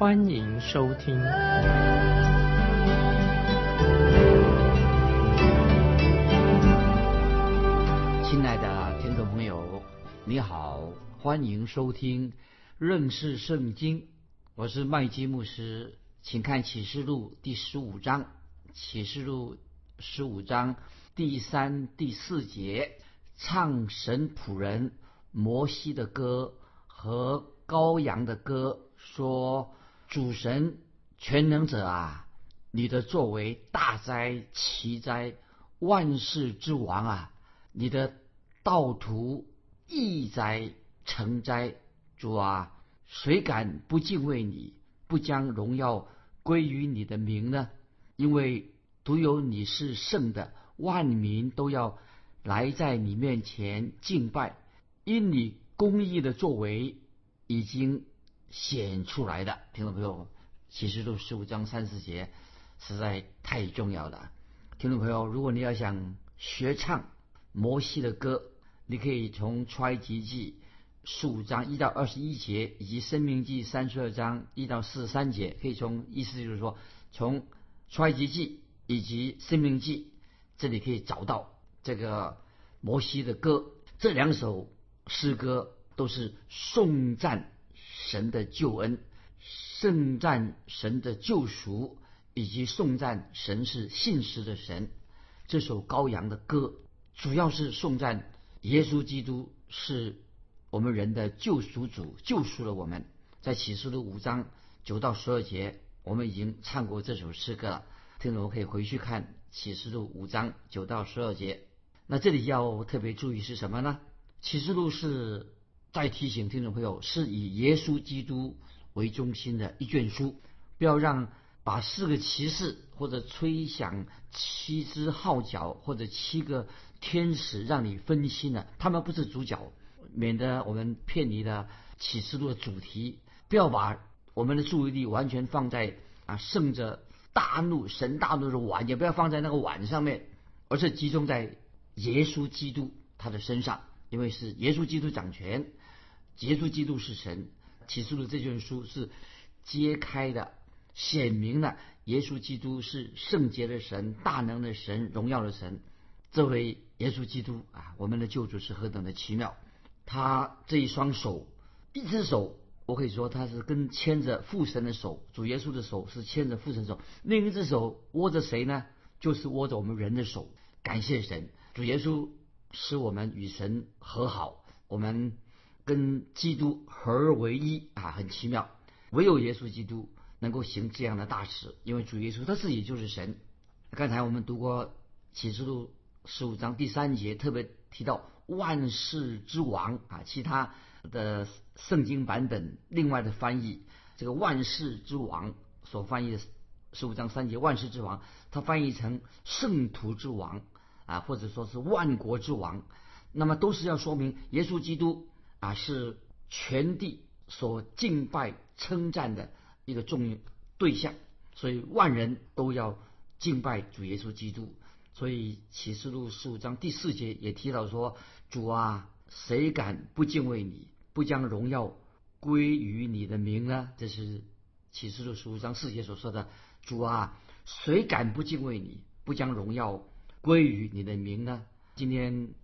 欢迎收听。亲爱的听众朋友，你好，欢迎收听认识圣经。我是麦基牧师，请看启示录第十五章。启示录十五章第三、第四节，唱神仆人摩西的歌和羔羊的歌，说：“主神全能者啊，你的作为大哉奇哉，万世之王啊！你的道途义哉成哉，主啊，谁敢不敬畏你，不将荣耀归于你的名呢？因为独有你是圣的，万民都要来在你面前敬拜，因你公义的作为已经显出来的。听众朋友，启示录十五章三四节实在太重要了。听众朋友，如果你要想学唱摩西的歌，你可以从出埃及记十五章一到二十一节，以及生命记三十二章一到四十三节，可以从意思就是说，从出埃及记以及生命记这里可以找到这个摩西的歌。这两首诗歌都是颂赞神的救恩，颂赞神的救赎，以及颂赞神是信实的神。这首羔羊的歌主要是颂赞耶稣基督是我们人的救赎主，救赎了我们。在启示录五章九到十二节，我们已经唱过这首诗歌了。听众可以回去看启示录五章九到十二节。那这里要特别注意是什么呢？启示录是再提醒听众朋友，是以耶稣基督为中心的一卷书，不要让把四个骑士或者吹响七只号角或者七个天使让你分心了，他们不是主角，免得我们偏离了启示录的主题。不要把我们的注意力完全放在啊圣者大怒神大怒的碗，也不要放在那个碗上面，而是集中在耶稣基督他的身上，因为是耶稣基督掌权，耶稣基督是神。启示录这卷书是揭开的。显明了耶稣基督是圣洁的神、大能的神、荣耀的神。这位耶稣基督啊，我们的救主是何等的奇妙！他这一双手，一只手，我可以说他是跟牵着父神的手，主耶稣的手是牵着父神手；另一只手握着谁呢？就是握着我们人的手。感谢神，主耶稣使我们与神和好，我们跟基督合而为一啊，很奇妙。唯有耶稣基督。能够行这样的大事，因为主耶稣他自己就是神。刚才我们读过启示录十五章第三节，特别提到万世之王啊。其他的圣经版本另外的翻译，这个万世之王所翻译的十五章三节万世之王，它翻译成圣徒之王啊，或者说是万国之王，那么都是要说明耶稣基督啊是全地所敬拜称赞的。一个重要对象，所以万人都要敬拜主耶稣基督。所以启示录十五章第四节也提到说：“主啊，谁敢不敬畏你，不将荣耀归于你的名呢？”这是启示录十五章四节所说的：“主啊，谁敢不敬畏你，不将荣耀归于你的名呢？”今天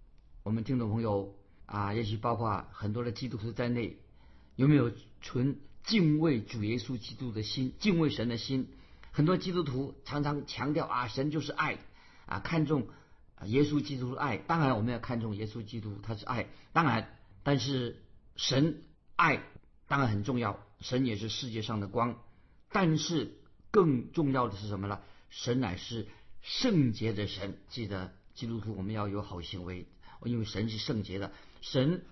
我们听众朋友啊，也许包括很多的基督徒在内，有没有存？敬畏主耶稣基督的心，敬畏神的心，很多基督徒常常强调啊，神就是爱啊，看重耶稣基督的爱。当然，我们要看重耶稣基督，他是爱。当然，但是神爱当然很重要，神也是世界上的光。但是更重要的是什么呢？神乃是圣洁的神。记得基督徒我们要有好行为，因为神是圣洁的。神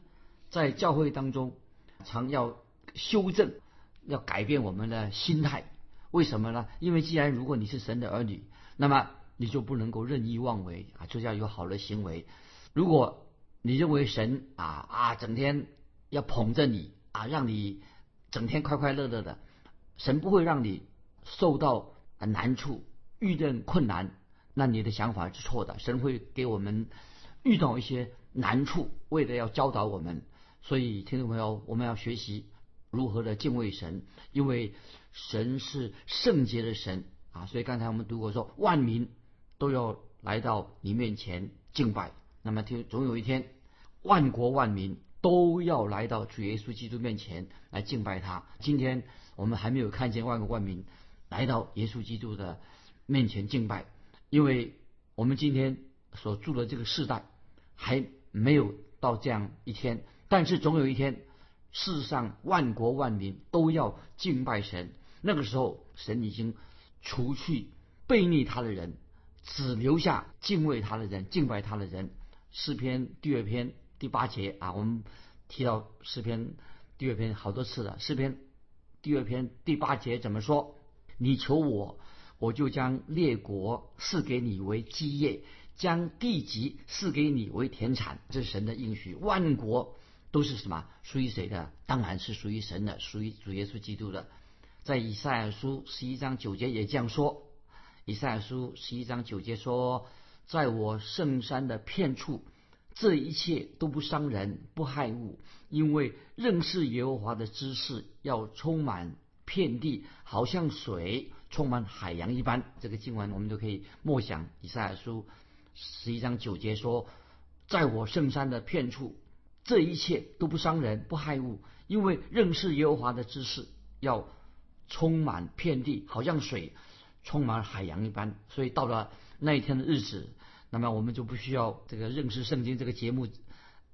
在教会当中常要修正。要改变我们的心态，为什么呢？因为既然如果你是神的儿女，那么你就不能够任意妄为啊，就要有好的行为。如果你认为神啊啊整天要捧着你啊，让你整天快快乐乐的，神不会让你受到难处、遇见困难，那你的想法是错的。神会给我们遇到一些难处，为了要教导我们。所以，听众朋友，我们要学习如何的敬畏神，因为神是圣洁的神啊。所以刚才我们读过说，万民都要来到你面前敬拜。那么，听总有一天，万国万民都要来到主耶稣基督面前来敬拜他。今天我们还没有看见万国万民来到耶稣基督的面前敬拜，因为我们今天所住的这个世代还没有到这样一天。但是总有一天，世上万国万民都要敬拜神。那个时候，神已经除去背逆他的人，只留下敬畏他的人、敬拜他的人。诗篇第二篇第八节啊，我们提到诗篇第二篇好多次了。诗篇第二篇第八节怎么说？你求我，我就将列国赐给你为基业，将地级赐给你为田产。这是神的应许，万国。都是什么？属于谁的？当然是属于神的，属于主耶稣基督的。在以赛亚书十一章九节也这样说。以赛亚书十一章九节说：“在我圣山的片处，这一切都不伤人，不害物，因为认识耶和华的知识要充满遍地，好像水充满海洋一般。”这个经文我们都可以默想。以赛亚书十一章九节说：“在我圣山的片处。”这一切都不伤人，不害物，因为认识耶和华的知识要充满遍地，好像水充满海洋一般。所以到了那一天的日子，那么我们就不需要这个认识圣经这个节目，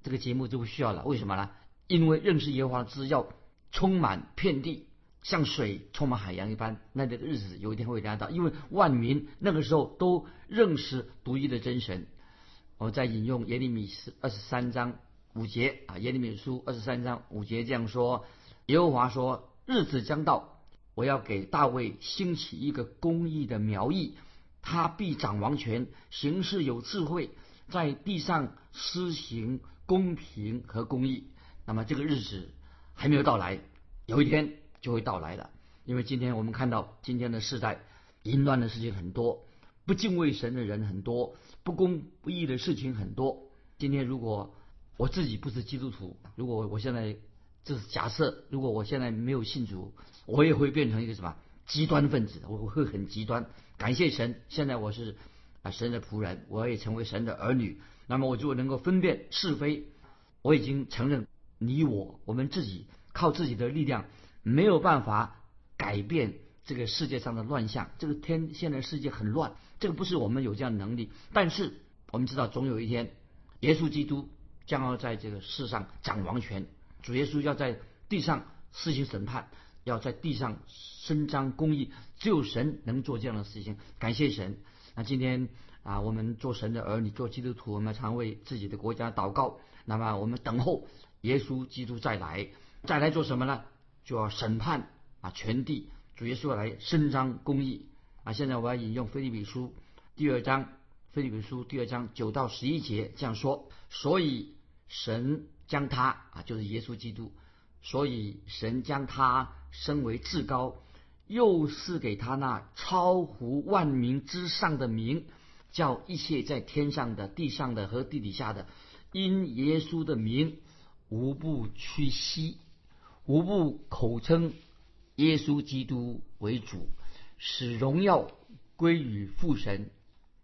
这个节目就不需要了。为什么呢？因为认识耶和华的知识要充满遍地，像水充满海洋一般。那这个日子有一天会来到，因为万民那个时候都认识独一的真神。我再引用耶利米斯二十三章。五节啊，耶利米书二十三章五节这样说：耶和华说，日子将到，我要给大卫兴起一个公义的苗裔，他必掌王权，行事有智慧，在地上施行公平和公义。那么这个日子还没有到来，有一天就会到来的。因为今天我们看到今天的时代，淫乱的事情很多，不敬畏神的人很多，不公不义的事情很多。今天如果我自己不是基督徒，如果我现在就是假设，如果我现在没有信主，我也会变成一个什么极端分子，我会很极端。感谢神，现在我是啊神的仆人，我也成为神的儿女，那么我就能够分辨是非。我已经承认，你我我们自己靠自己的力量没有办法改变这个世界上的乱象。这个天现在世界很乱，这个不是我们有这样的能力。但是我们知道，总有一天，耶稣基督。将要在这个世上掌王权，主耶稣要在地上施行审判，要在地上伸张公义，只有神能做这样的事情。感谢神。那今天啊，我们做神的儿女，做基督徒，我们常为自己的国家祷告。那么我们等候耶稣基督再来，再来做什么呢？就要审判啊全地。主耶稣来伸张公义啊。现在我要引用腓立比书第二章，腓立比书第二章九到十一节这样说。所以。神将他啊，就是耶稣基督，所以神将他升为至高，又赐给他那超乎万民之上的名，叫一切在天上的、地上的和地底下的，因耶稣的名，无不屈膝，无不口称耶稣基督为主，使荣耀归于父神。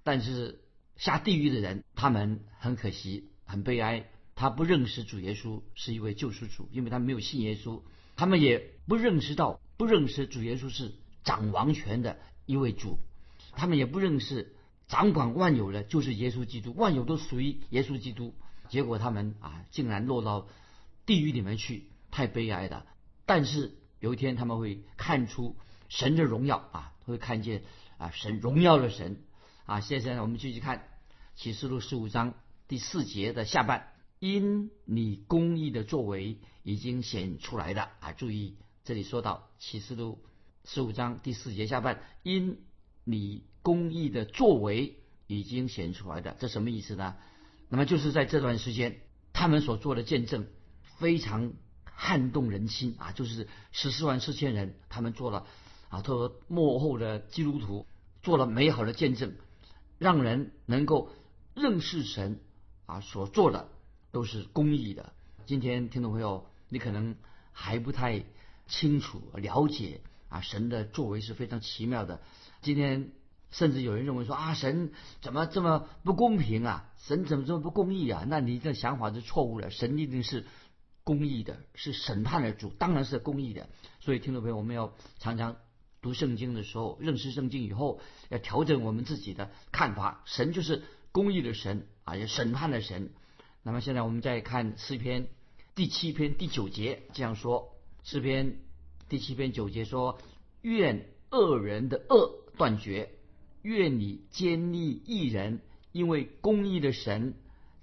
但是下地狱的人，他们很可惜，很悲哀。他不认识主耶稣是一位救赎主，因为他没有信耶稣。他们也不认识到，不认识主耶稣是掌王权的一位主。他们也不认识掌管万有的就是耶稣基督，万有都属于耶稣基督。结果他们啊，竟然落到地狱里面去，太悲哀了。但是有一天他们会看出神的荣耀啊，会看见啊神荣耀的神啊。现在我们继续看启示录十五章第四节的下半。因你公义的作为已经显出来的啊！注意这里说到启示录十五章第四节下半，因你公义的作为已经显出来的，这什么意思呢？那么就是在这段时间，他们所做的见证非常撼动人心啊！就是十四万四千人，他们做了啊，他说幕后的基督徒做了美好的见证，让人能够认识神啊，所做的都是公义的。今天听众朋友，你可能还不太清楚了解啊，神的作为是非常奇妙的。今天。甚至有人认为说啊，神怎么这么不公平啊？神怎么这么不公义啊？那你这想法是错误的。神一定是公义的，是审判的主，当然是公义的。所以听众朋友，我们要常常读圣经的时候，认识圣经以后，要调整我们自己的看法。神就是公义的神啊，也审判的神。那么现在我们再看诗篇第七篇第九节这样说：诗篇第七篇九节说，愿恶人的恶断绝。愿你坚立一人，因为公义的神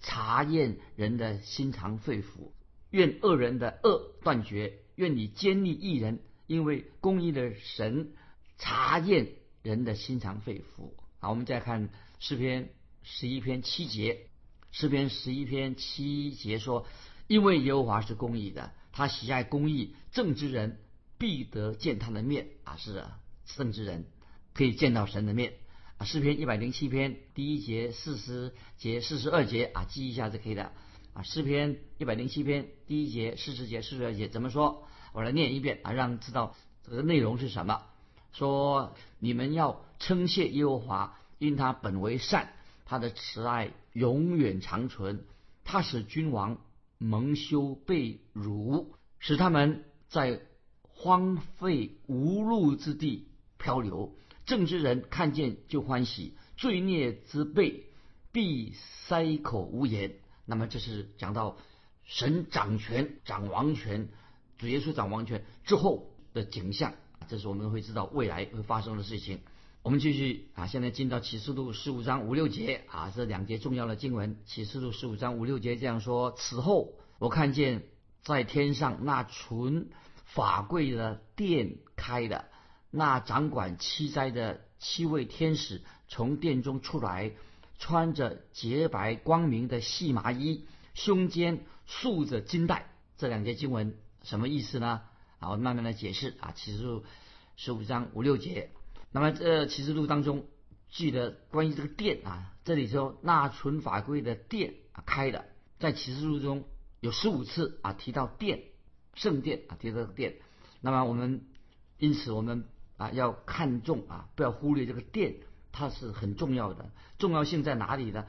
查验人的心肠肺腑。愿恶人的恶断绝。愿你坚立一人，因为公义的神查验人的心肠肺腑。好，我们再看诗篇十一篇七节。诗篇十一篇七节说：“因为耶和华是公义的，他喜爱公义，正直人必得见他的面。”啊，是啊，正直人可以见到神的面啊。诗篇一百零七篇第一节四十节四十二节啊，记一下是可以的啊。诗篇一百零七篇第一节四十节四十二节怎么说？我来念一遍啊，让知道这个内容是什么。说你们要称谢耶和华，因他本为善，他的慈爱永远长存。他使君王蒙羞被辱，使他们在荒废无路之地漂流。正直人看见就欢喜，罪孽之辈必塞口无言。那么这是讲到神掌权、掌王权，主耶稣掌王权之后的景象。这是我们会知道未来会发生的事情。我们继续啊，现在进到启示录十五章五六节啊，这两节重要的经文。启示录十五章五六节这样说：此后我看见在天上那存法柜的殿开的。那掌管七灾的七位天使从殿中出来，穿着洁白光明的细麻衣，胸间束着金带。这两节经文什么意思呢？啊，我慢慢的解释啊。启示录十五章五六节。那么这启示录当中记得关于这个殿啊，这里说纳存法规的殿啊开的，在启示录中有十五次啊提到殿，圣殿啊提到殿。那么我们因此我们。啊，要看重啊，不要忽略这个殿，它是很重要的。重要性在哪里呢？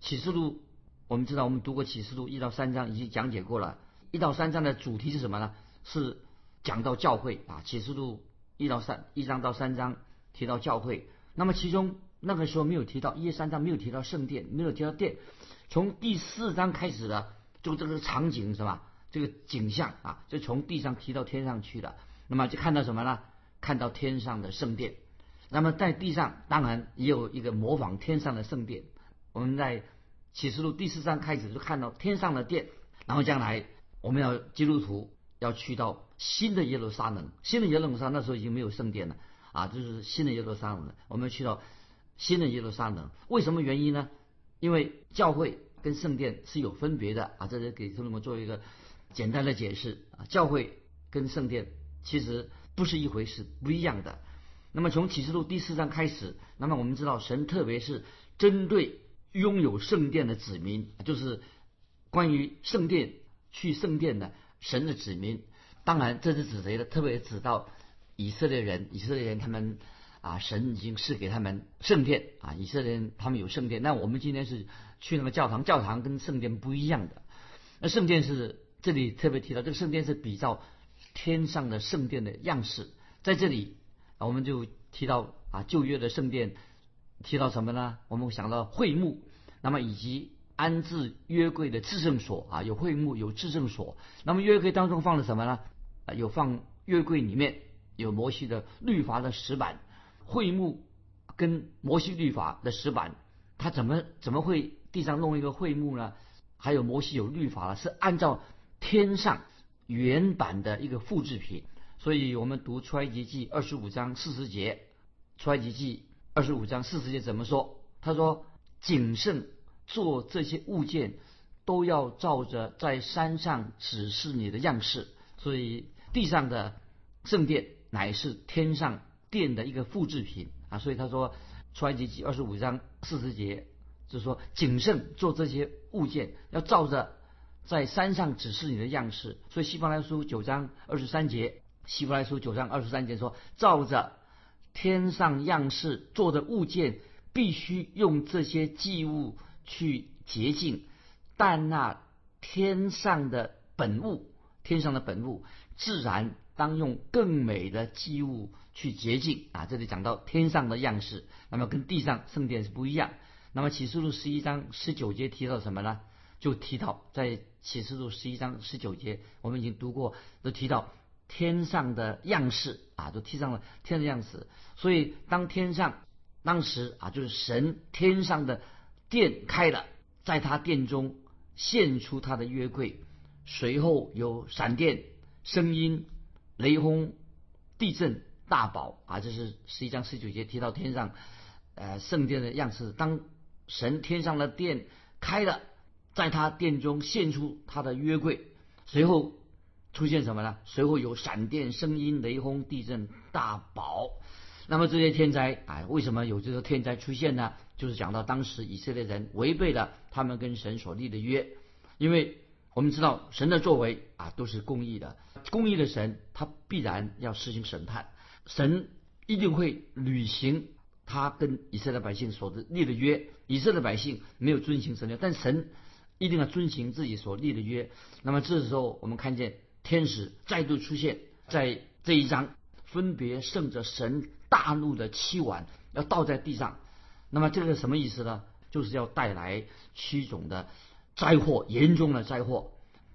启示录，我们知道，我们读过启示录一到三章，已经讲解过了。一到三章的主题是什么呢？是讲到教会啊。启示录一到三一章到三章提到教会，那么其中那个时候没有提到一三章没有提到圣殿，没有提到殿。从第四章开始的，就这个场景是吧？这个景象啊，就从地上提到天上去了。那么就看到什么呢？看到天上的圣殿，那么在地上当然也有一个模仿天上的圣殿。我们在启示录第四章开始就看到天上的殿，然后将来我们要基督徒要去到新的耶路撒冷，新的耶路撒冷那时候已经没有圣殿了啊，就是新的耶路撒冷了。我们要去到新的耶路撒冷，为什么原因呢？因为教会跟圣殿是有分别的啊，这是给同学们做一个简单的解释啊，教会跟圣殿其实。不是一回事，不一样的。那么从启示录第四章开始，那么我们知道神特别是针对拥有圣殿的子民，就是关于圣殿去圣殿的神的子民。当然这是指谁的？特别指到以色列人，以色列人他们啊，神已经赐给他们圣殿啊，以色列人他们有圣殿。那我们今天是去那个教堂，教堂跟圣殿不一样的。那圣殿是这里特别提到，这个圣殿是比较。天上的圣殿的样式，在这里啊，我们就提到啊旧约的圣殿，提到什么呢？我们想到会幕，那么以及安置约柜的至圣所啊，有会幕，有至圣所。那么约柜当中放了什么呢？啊，有放约柜里面有摩西的律法的石板，会幕跟摩西律法的石板，他怎么怎么会地上弄一个会幕呢？还有摩西有律法了，是按照天上。原版的一个复制品，所以我们读出埃及记二十五章四十节，出埃及记二十五章四十节怎么说？他说：“谨慎做这些物件，都要照着在山上指示你的样式。”所以地上的圣殿乃是天上殿的一个复制品啊。所以他说，出埃及记二十五章四十节就是说，谨慎做这些物件，要照着在山上指示你的样式。所以希伯来书九章二十三节，希伯来书九章二十三节说，照着天上样式做的物件，必须用这些祭物去洁净，但那天上的本物。天上的本物自然当用更美的祭物去洁净啊！这里讲到天上的样式，那么跟地上圣殿是不一样。那么启示录十一章十九节提到什么呢？就提到在启示录十一章十九节，我们已经读过，都提到天上的样式啊，都提上了天的样式。所以当天上当时啊，就是神天上的殿开了，在他殿中现出他的约柜。随后有闪电、声音、雷轰、地震、大宝啊！这是十一章十九节提到天上，呃，圣殿的样式。当神天上的殿开了，在他殿中现出他的约柜，随后出现什么呢？随后有闪电、声音、雷轰、地震、大宝。那么这些天灾啊，为什么有这个天灾出现呢？就是讲到当时以色列人违背了他们跟神所立的约，因为。我们知道神的作为啊都是公义的，公义的神他必然要实行审判，神一定会履行他跟以色列百姓所立的约。以色列百姓没有遵行神的，但神一定要遵行自己所立的约。那么这时候我们看见天使再度出现在这一章，分别盛着神大怒的七碗要倒在地上。那么这个什么意思呢？就是要带来七种的。灾祸严重的灾祸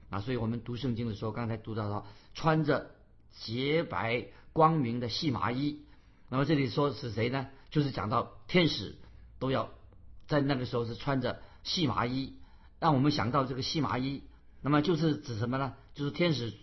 啊！所以我们读圣经的时候，刚才读到了穿着洁白光明的细麻衣。那么这里说是谁呢？就是讲到天使都要在那个时候是穿着细麻衣，让我们想到这个细麻衣。那么就是指什么呢？就是天使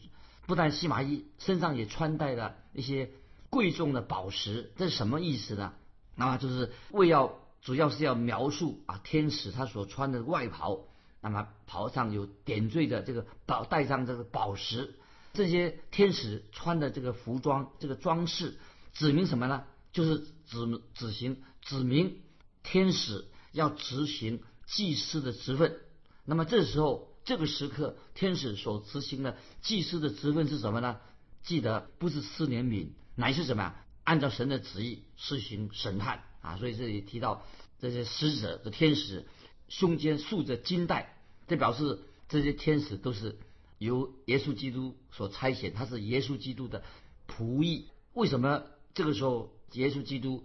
不但西麻衣，身上也穿戴了一些贵重的宝石。这是什么意思呢？那么就是为要主要是要描述啊，天使他所穿的外袍。那么袍上有点缀的这个宝，带上这个宝石，这些天使穿的这个服装，这个装饰，指明什么呢？就是指指行指明天使要执行祭司的职分。那么这时候这个时刻，天使所执行的祭司的职分是什么呢？记得不是施怜悯，乃是什么呀？按照神的旨意施行审判啊！所以这里提到这些使者的天使。胸间束着金带，这表示这些天使都是由耶稣基督所差遣，他是耶稣基督的仆役。为什么这个时候耶稣基督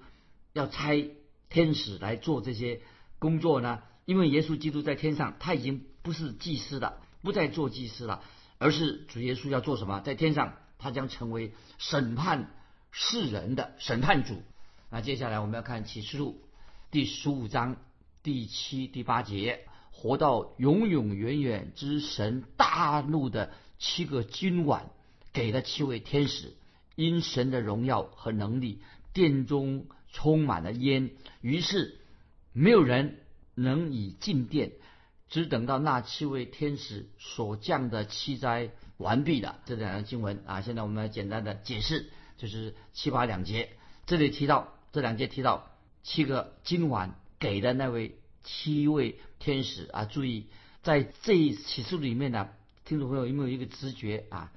要差天使来做这些工作呢？因为耶稣基督在天上，他已经不是祭司了，不再做祭司了，而是主耶稣要做什么？在天上，他将成为审判世人的审判主。那接下来我们要看启示录第十五章。第七、第八节，活到永永远远之神大怒的七个君晚，给了七位天使，因神的荣耀和能力，殿中充满了烟，于是没有人能以进殿，只等到那七位天使所降的七灾完毕了。这两个经文啊，现在我们简单的解释，就是七八两节，这里提到这两节提到七个今晚。给的那位七位天使啊，注意在这一起诉里面呢，听众朋友有没有一个直觉啊？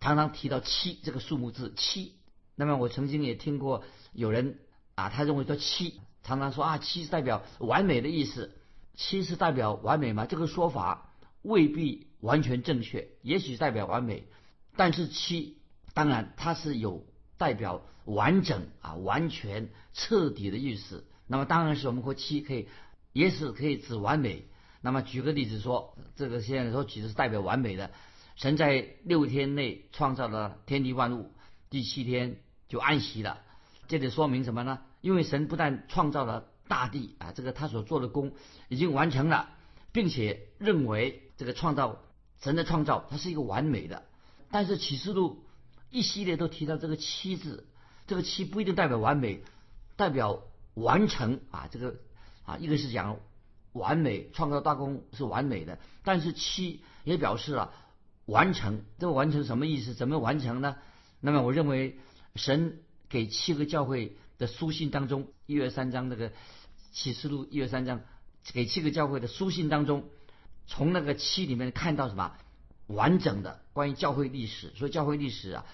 常常提到七这个数目字七，那么我曾经也听过有人啊，他认为说七常常说啊，七代表完美的意思，七是代表完美吗？这个说法未必完全正确，也许代表完美，但是七当然它是有代表完整啊、完全、彻底的意思。那么当然是我们和七可以，也是可以指完美。那么举个例子说，这个现在说其实是代表完美的。神在六天内创造了天地万物，第七天就安息了。这里说明什么呢？因为神不但创造了大地啊，这个他所做的功已经完成了，并且认为这个创造神的创造它是一个完美的。但是启示录一系列都提到这个七字，这个七不一定代表完美，代表完成啊，这个啊，一个是讲完美，创造大功是完美的，但是七也表示了完成。这个完成什么意思？怎么完成呢？那么我认为神给七个教会的书信当中，一月三章那个启示录一二三章给七个教会的书信当中，从那个七里面看到什么？完整的关于教会历史，所以教会历史啊，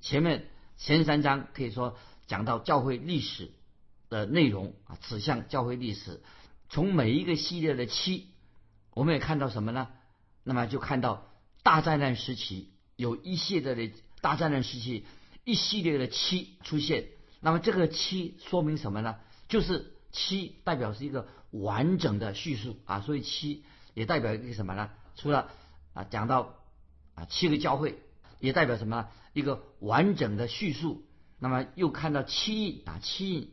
前面前三章可以说讲到教会历史的内容啊，指向教会历史。从每一个系列的七，我们也看到什么呢？那么就看到大灾难时期有一系列的大灾难时期一系列的七出现。那么这个七说明什么呢？就是七代表是一个完整的叙述啊，所以七也代表一个什么呢？除了啊讲到。啊，七个教会也代表什么？一个完整的叙述。那么又看到七印啊，七印，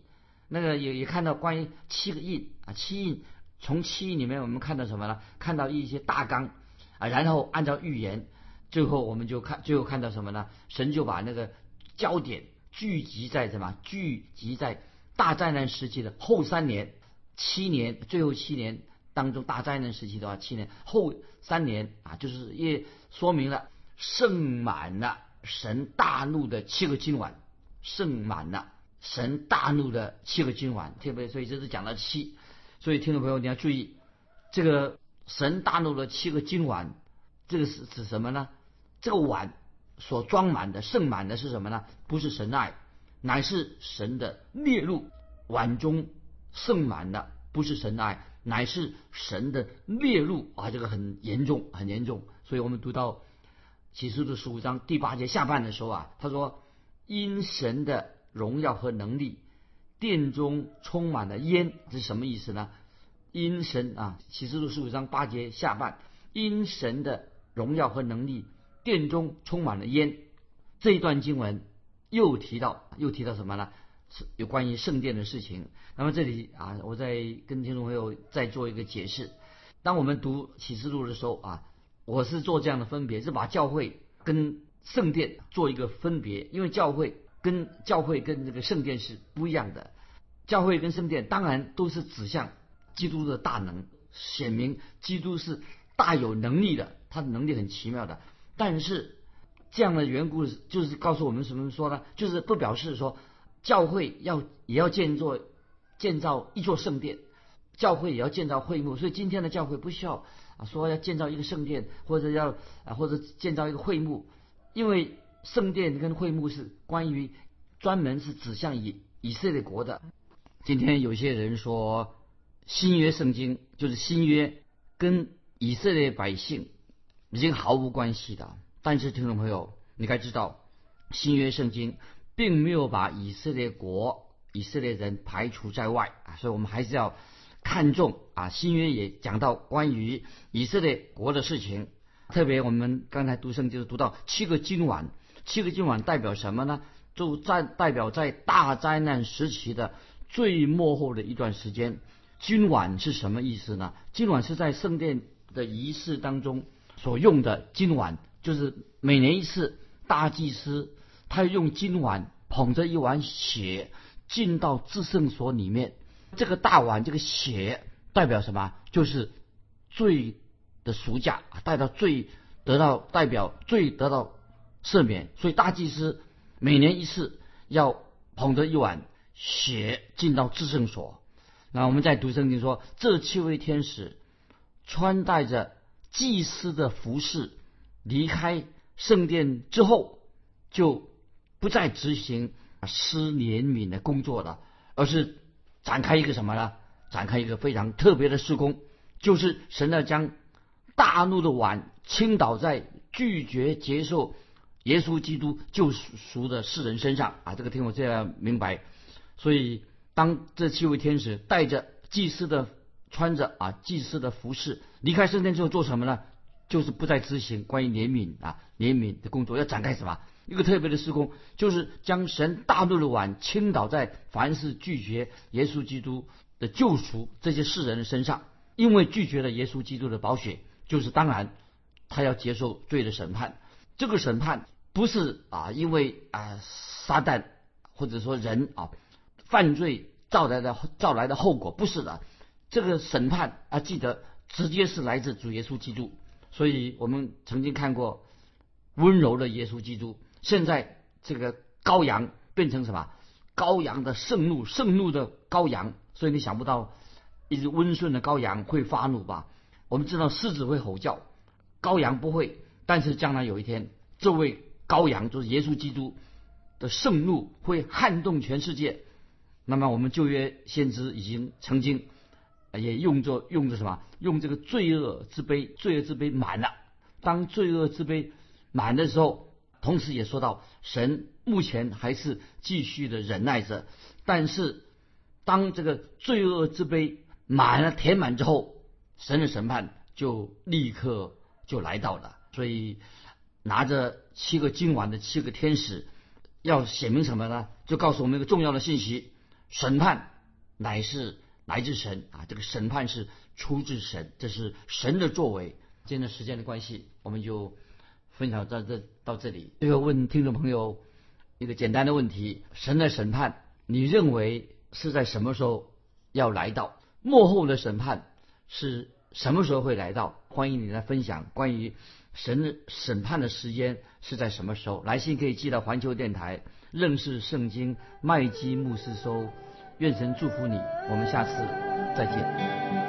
那个也也看到关于七个印啊，七印从七印里面我们看到什么呢？看到一些大纲啊，然后按照预言，最后我们就看最后看到什么呢？神就把那个焦点聚集在什么？聚集在大灾难时期的后三年、七年、最后七年当中，大灾难时期的话，七年后三年啊，就是也。说明了盛满了神大怒的七个今晚，盛满了神大怒的七个今晚，对不对？所以这是讲到七，所以听众朋友你要注意，这个神大怒的七个今晚，这个是指什么呢？这个碗所装满的盛满的是什么呢？不是神爱，乃是神的烈怒。碗中盛满的不是神的爱，乃是神的烈怒啊！这个很严重，很严重。所以我们读到启示录十五章第八节下半的时候啊，他说：“因神的荣耀和能力，殿中充满了烟。”这是什么意思呢？因神啊，启示录十五章八节下半，因神的荣耀和能力，殿中充满了烟。这一段经文又提到，又提到什么呢？是有关于圣殿的事情。那么这里啊，我再跟听众朋友再做一个解释。当我们读启示录的时候啊。我是做这样的分别，是把教会跟圣殿做一个分别，因为教会跟教会跟这个圣殿是不一样的。教会跟圣殿当然都是指向基督的大能，显明基督是大有能力的，他的能力很奇妙的。但是这样的缘故就是告诉我们什么说呢？就是不表示说教会要也要建造建造一座圣殿，教会也要建造会幕。所以今天的教会不需要。啊，说要建造一个圣殿，或者要啊，或者建造一个会幕，因为圣殿跟会幕是关于专门是指向以以色列国的。今天有些人说新约圣经就是新约跟以色列百姓已经毫无关系的，但是听众朋友，你该知道新约圣经并没有把以色列国、以色列人排除在外啊，所以我们还是要。看重啊，新约也讲到关于以色列国的事情，特别我们刚才读圣就是读到七个今晚，七个今晚代表什么呢？就在代表在大灾难时期的最末后的一段时间。今晚是什么意思呢？今晚是在圣殿的仪式当中所用的今晚，就是每年一次，大祭司他用金碗捧着一碗血进到至圣所里面。这个大碗，这个血代表什么？就是罪的赎价啊，带到罪得到代表罪得到赦免。所以大祭司每年一次要捧着一碗血进到至圣所。那我们在读圣经说，这七位天使穿戴着祭司的服饰离开圣殿之后，就不再执行施怜悯的工作了，而是。展开一个什么呢？展开一个非常特别的施工，就是神要将大怒的碗倾倒在拒绝接受耶稣基督救赎的世人身上啊！这个听我这样明白。所以，当这七位天使带着祭司的穿着啊祭司的服饰离开圣殿之后，做什么呢？就是不再执行关于怜悯啊怜悯的工作，要展开什么？一个特别的施工，就是将神大怒的碗倾倒在凡是拒绝耶稣基督的救赎这些世人的身上，因为拒绝了耶稣基督的宝血，就是当然他要接受罪的审判。这个审判不是啊，因为啊撒旦或者说人啊犯罪造来的造来的后果，不是的。这个审判啊，记得直接是来自主耶稣基督。所以我们曾经看过温柔的耶稣基督，现在这个羔羊变成什么？羔羊的盛怒，盛怒的羔羊。所以你想不到一只温顺的羔羊会发怒吧？我们知道狮子会吼叫，羔羊不会。但是将来有一天，这位羔羊就是耶稣基督的盛怒会撼动全世界。那么我们旧约先知已经曾经也用作用着什么？用这个罪恶之杯，罪恶之杯满了。当罪恶之杯满的时候，同时也说到神目前还是继续的忍耐着。但是当这个罪恶之杯满了填满之后，神的审判就立刻就来到了。所以，拿着七个金碗的七个天使，要写明什么呢？就告诉我们一个重要的信息：审判乃是来自神啊！这个审判是出自神，这是神的作为。今天时间的关系，我们就分享到这到这里。最后问听众朋友一个简单的问题：神的审判，你认为是在什么时候要来到？幕后的审判是什么时候会来到？欢迎你来分享关于。神审判的时间是在什么时候？来信可以寄到环球电台认识圣经麦基牧师收。愿神祝福你，我们下次再见。